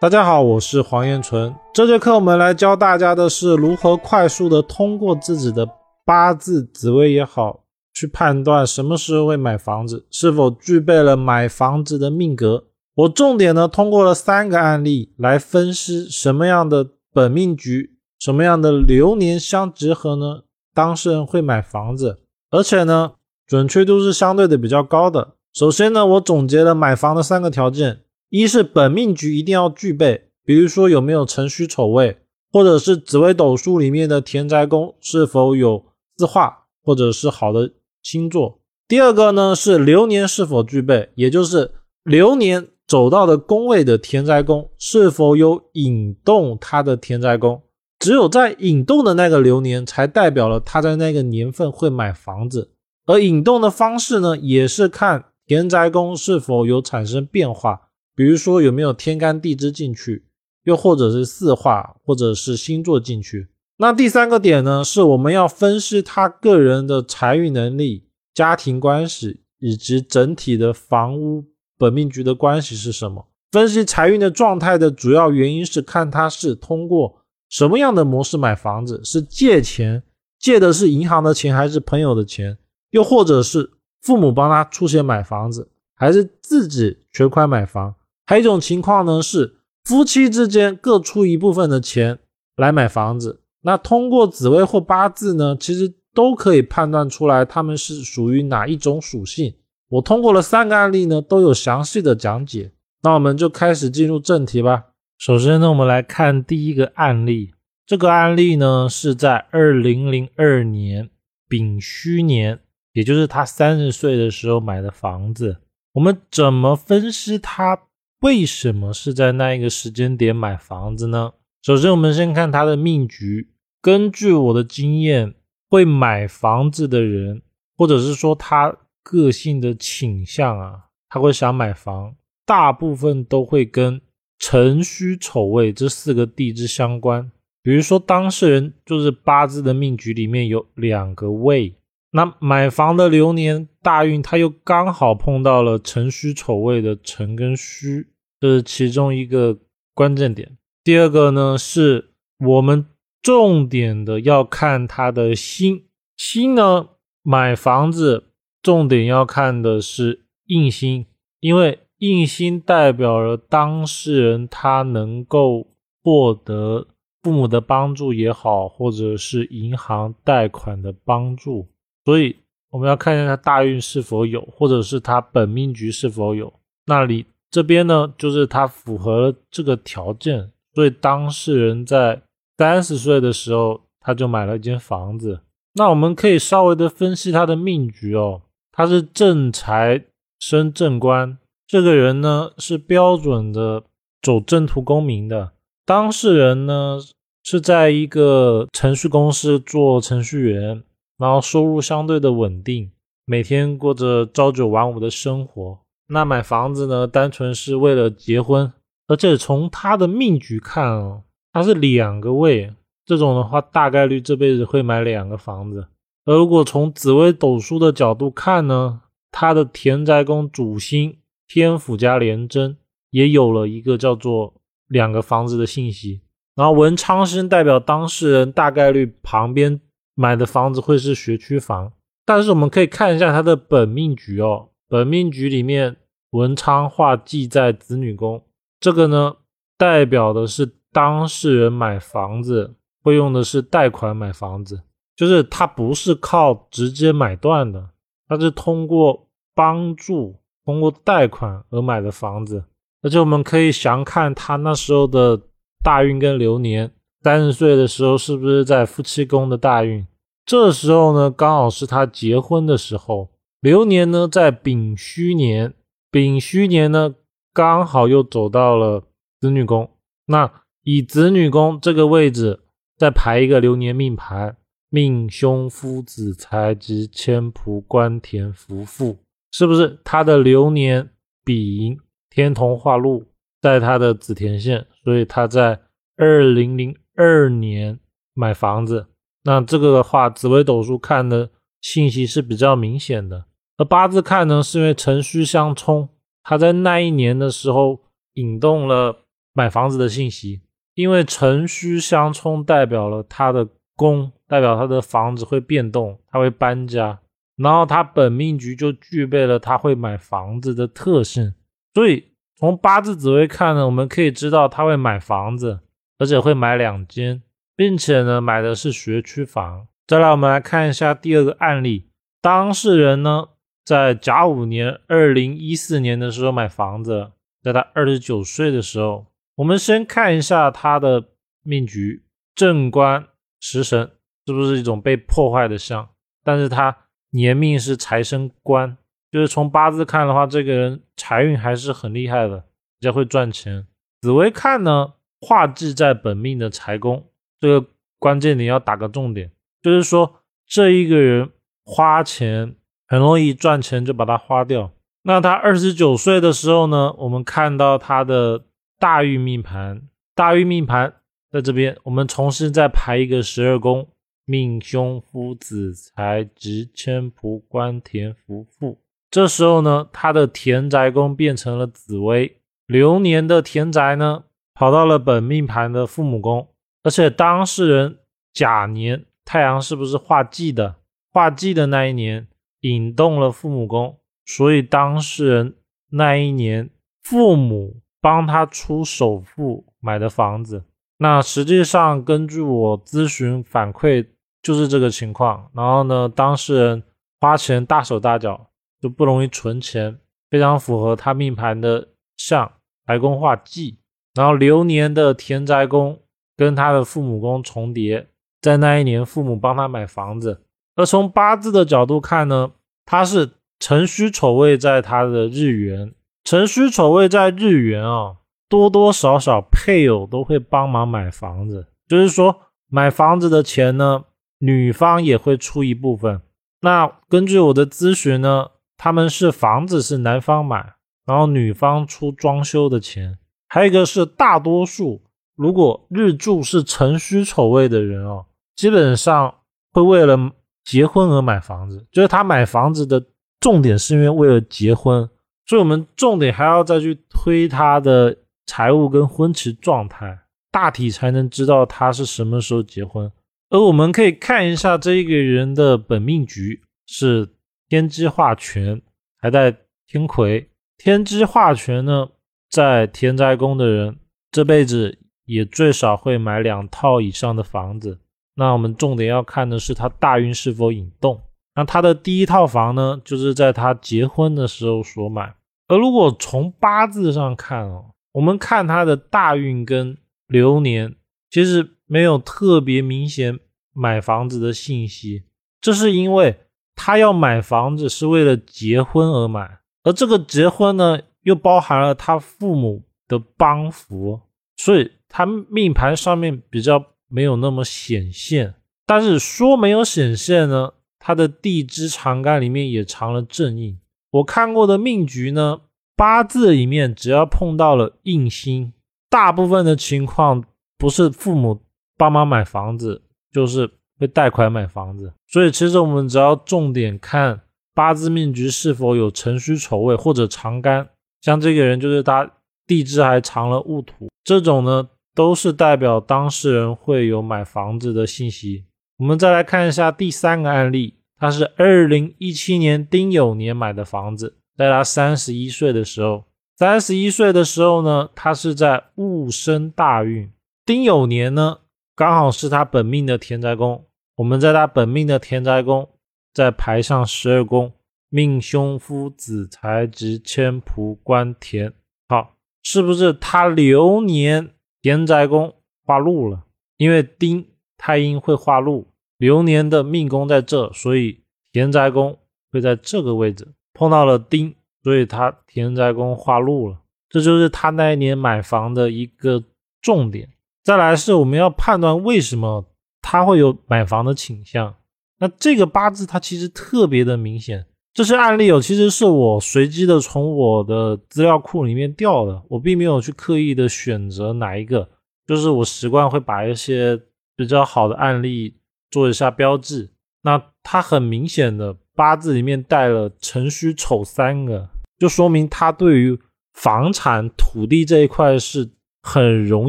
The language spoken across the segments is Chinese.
大家好，我是黄彦纯。这节课我们来教大家的是如何快速的通过自己的八字、紫微也好，去判断什么时候会买房子，是否具备了买房子的命格。我重点呢通过了三个案例来分析什么样的本命局、什么样的流年相结合呢，当事人会买房子，而且呢准确度是相对的比较高的。首先呢，我总结了买房的三个条件。一是本命局一定要具备，比如说有没有辰戌丑未，或者是紫微斗数里面的田宅宫是否有字化，或者是好的星座。第二个呢是流年是否具备，也就是流年走到的宫位的田宅宫是否有引动它的田宅宫。只有在引动的那个流年，才代表了他在那个年份会买房子。而引动的方式呢，也是看田宅宫是否有产生变化。比如说有没有天干地支进去，又或者是四化，或者是星座进去。那第三个点呢，是我们要分析他个人的财运能力、家庭关系以及整体的房屋本命局的关系是什么。分析财运的状态的主要原因是看他是通过什么样的模式买房子，是借钱，借的是银行的钱还是朋友的钱，又或者是父母帮他出钱买房子，还是自己全款买房。还有一种情况呢，是夫妻之间各出一部分的钱来买房子。那通过紫微或八字呢，其实都可以判断出来他们是属于哪一种属性。我通过了三个案例呢，都有详细的讲解。那我们就开始进入正题吧。首先呢，我们来看第一个案例。这个案例呢，是在二零零二年丙戌年，也就是他三十岁的时候买的房子。我们怎么分析他？为什么是在那一个时间点买房子呢？首先，我们先看他的命局。根据我的经验，会买房子的人，或者是说他个性的倾向啊，他会想买房，大部分都会跟辰戌丑未这四个地支相关。比如说，当事人就是八字的命局里面有两个未，那买房的流年大运，他又刚好碰到了辰戌丑未的辰跟戌。这是其中一个关键点。第二个呢，是我们重点的要看他的心。心呢，买房子重点要看的是印星，因为印星代表了当事人他能够获得父母的帮助也好，或者是银行贷款的帮助。所以我们要看一下他大运是否有，或者是他本命局是否有那里。这边呢，就是他符合这个条件，所以当事人在三十岁的时候，他就买了一间房子。那我们可以稍微的分析他的命局哦，他是正财生正官，这个人呢是标准的走正途功名的。当事人呢是在一个程序公司做程序员，然后收入相对的稳定，每天过着朝九晚五的生活。那买房子呢，单纯是为了结婚，而且从他的命局看哦，他是两个位，这种的话大概率这辈子会买两个房子。而如果从紫微斗数的角度看呢，他的田宅宫主星天府加廉贞也有了一个叫做两个房子的信息。然后文昌星代表当事人大概率旁边买的房子会是学区房，但是我们可以看一下他的本命局哦。本命局里面文昌化忌在子女宫，这个呢代表的是当事人买房子会用的是贷款买房子，就是他不是靠直接买断的，他是通过帮助通过贷款而买的房子。而且我们可以详看他那时候的大运跟流年，三十岁的时候是不是在夫妻宫的大运？这时候呢刚好是他结婚的时候。流年呢，在丙戌年，丙戌年呢，刚好又走到了子女宫。那以子女宫这个位置，再排一个流年命盘，命凶夫子财及千仆官田福富，是不是他的流年丙天同化禄在他的子田线？所以他在二零零二年买房子。那这个的话，紫微斗数看的信息是比较明显的。而八字看呢，是因为辰戌相冲，他在那一年的时候引动了买房子的信息，因为辰戌相冲代表了他的宫，代表他的房子会变动，他会搬家，然后他本命局就具备了他会买房子的特性，所以从八字紫微看呢，我们可以知道他会买房子，而且会买两间，并且呢买的是学区房。再来，我们来看一下第二个案例，当事人呢在甲午年二零一四年的时候买房子，在他二十九岁的时候。我们先看一下他的命局，正官食神是不是一种被破坏的相？但是他年命是财生官，就是从八字看的话，这个人财运还是很厉害的，比较会赚钱。紫薇看呢，化忌在本命的财宫，这个关键点要打个重点，就是说这一个人花钱很容易赚钱就把它花掉。那他二十九岁的时候呢，我们看到他的。大运命盘，大运命盘在这边，我们重新再排一个十二宫，命凶夫子财职迁仆官田福富。这时候呢，他的田宅宫变成了紫薇，流年的田宅呢跑到了本命盘的父母宫，而且当事人甲年太阳是不是化忌的？化忌的那一年引动了父母宫，所以当事人那一年父母。帮他出首付买的房子，那实际上根据我咨询反馈就是这个情况。然后呢，当事人花钱大手大脚，就不容易存钱，非常符合他命盘的相白宫化忌。然后流年的田宅宫跟他的父母宫重叠，在那一年父母帮他买房子。而从八字的角度看呢，他是辰戌丑未在他的日元。辰戌丑未在日元啊，多多少少配偶都会帮忙买房子，就是说买房子的钱呢，女方也会出一部分。那根据我的咨询呢，他们是房子是男方买，然后女方出装修的钱。还有一个是大多数，如果日柱是辰戌丑未的人哦，基本上会为了结婚而买房子，就是他买房子的重点是因为为了结婚。所以，我们重点还要再去推他的财务跟婚期状态，大体才能知道他是什么时候结婚。而我们可以看一下这一个人的本命局是天机化权，还带天魁。天机化权呢，在天灾宫的人这辈子也最少会买两套以上的房子。那我们重点要看的是他大运是否引动。那他的第一套房呢，就是在他结婚的时候所买。而如果从八字上看哦，我们看他的大运跟流年，其实没有特别明显买房子的信息。这是因为他要买房子是为了结婚而买，而这个结婚呢，又包含了他父母的帮扶，所以他命盘上面比较没有那么显现。但是说没有显现呢？他的地支长干里面也藏了正印。我看过的命局呢，八字里面只要碰到了印星，大部分的情况不是父母帮忙买房子，就是会贷款买房子。所以其实我们只要重点看八字命局是否有辰戌丑未或者长干，像这个人就是他地支还藏了戊土，这种呢都是代表当事人会有买房子的信息。我们再来看一下第三个案例，他是二零一七年丁酉年买的房子，在他三十一岁的时候，三十一岁的时候呢，他是在戊申大运，丁酉年呢刚好是他本命的田宅宫，我们在他本命的田宅宫再排上十二宫，命凶夫子财职迁仆官田，好，是不是他流年田宅宫化禄了？因为丁。太阴会化禄，流年的命宫在这，所以田宅宫会在这个位置碰到了丁，所以他田宅宫化禄了，这就是他那一年买房的一个重点。再来是我们要判断为什么他会有买房的倾向。那这个八字它其实特别的明显，这些案例哦，其实是我随机的从我的资料库里面调的，我并没有去刻意的选择哪一个，就是我习惯会把一些。比较好的案例做一下标记，那他很明显的八字里面带了辰戌丑三个，就说明他对于房产土地这一块是很容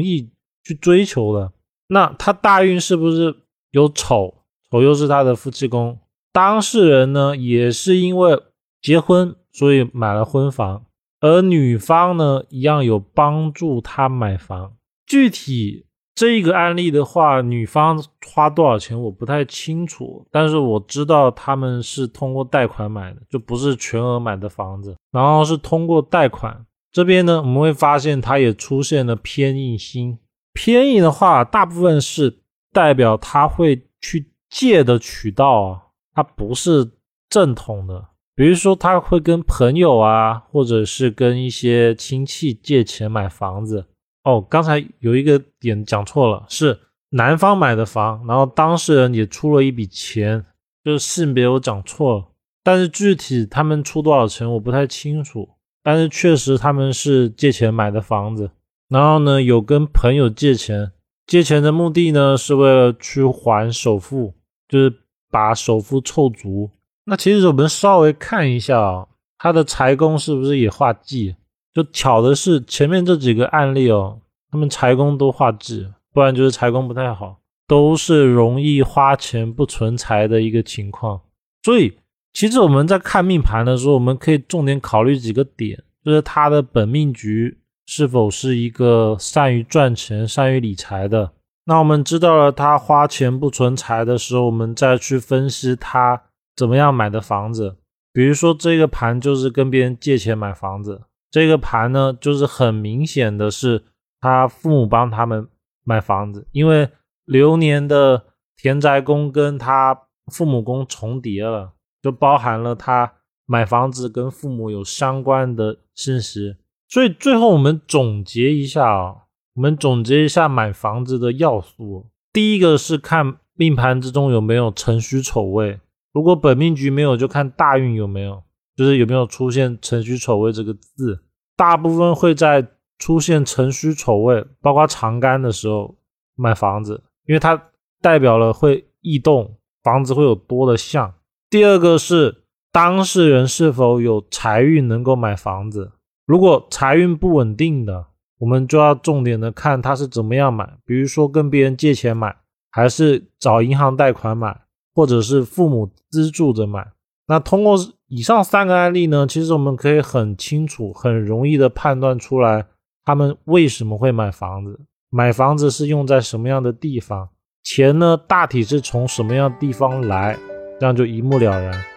易去追求的。那他大运是不是有丑？丑又是他的夫妻宫。当事人呢，也是因为结婚，所以买了婚房，而女方呢，一样有帮助他买房。具体这个案例的话，女方花多少钱我不太清楚，但是我知道他们是通过贷款买的，就不是全额买的房子，然后是通过贷款。这边呢，我们会发现它也出现了偏印星。偏印的话，大部分是代表他会去借的渠道啊，他不是正统的。比如说，他会跟朋友啊，或者是跟一些亲戚借钱买房子。哦，刚才有一个点讲错了，是男方买的房，然后当事人也出了一笔钱，就是性别我讲错了，但是具体他们出多少钱我不太清楚。但是确实他们是借钱买的房子，然后呢有跟朋友借钱，借钱的目的呢是为了去还首付，就是把首付凑足。那其实我们稍微看一下啊，他的财宫是不是也画忌？就巧的是前面这几个案例哦，他们财宫都画忌，不然就是财宫不太好，都是容易花钱不存财的一个情况，所以。其实我们在看命盘的时候，我们可以重点考虑几个点，就是他的本命局是否是一个善于赚钱、善于理财的。那我们知道了他花钱不存财的时候，我们再去分析他怎么样买的房子。比如说这个盘就是跟别人借钱买房子，这个盘呢就是很明显的是他父母帮他们买房子，因为流年的田宅宫跟他父母宫重叠了。就包含了他买房子跟父母有相关的信息，所以最后我们总结一下啊，我们总结一下买房子的要素。第一个是看命盘之中有没有辰戌丑未，如果本命局没有，就看大运有没有，就是有没有出现辰戌丑未这个字。大部分会在出现辰戌丑未，包括长干的时候买房子，因为它代表了会异动，房子会有多的相。第二个是当事人是否有财运能够买房子。如果财运不稳定的，我们就要重点的看他是怎么样买，比如说跟别人借钱买，还是找银行贷款买，或者是父母资助着买。那通过以上三个案例呢，其实我们可以很清楚、很容易的判断出来他们为什么会买房子，买房子是用在什么样的地方，钱呢大体是从什么样地方来。这样就一目了然。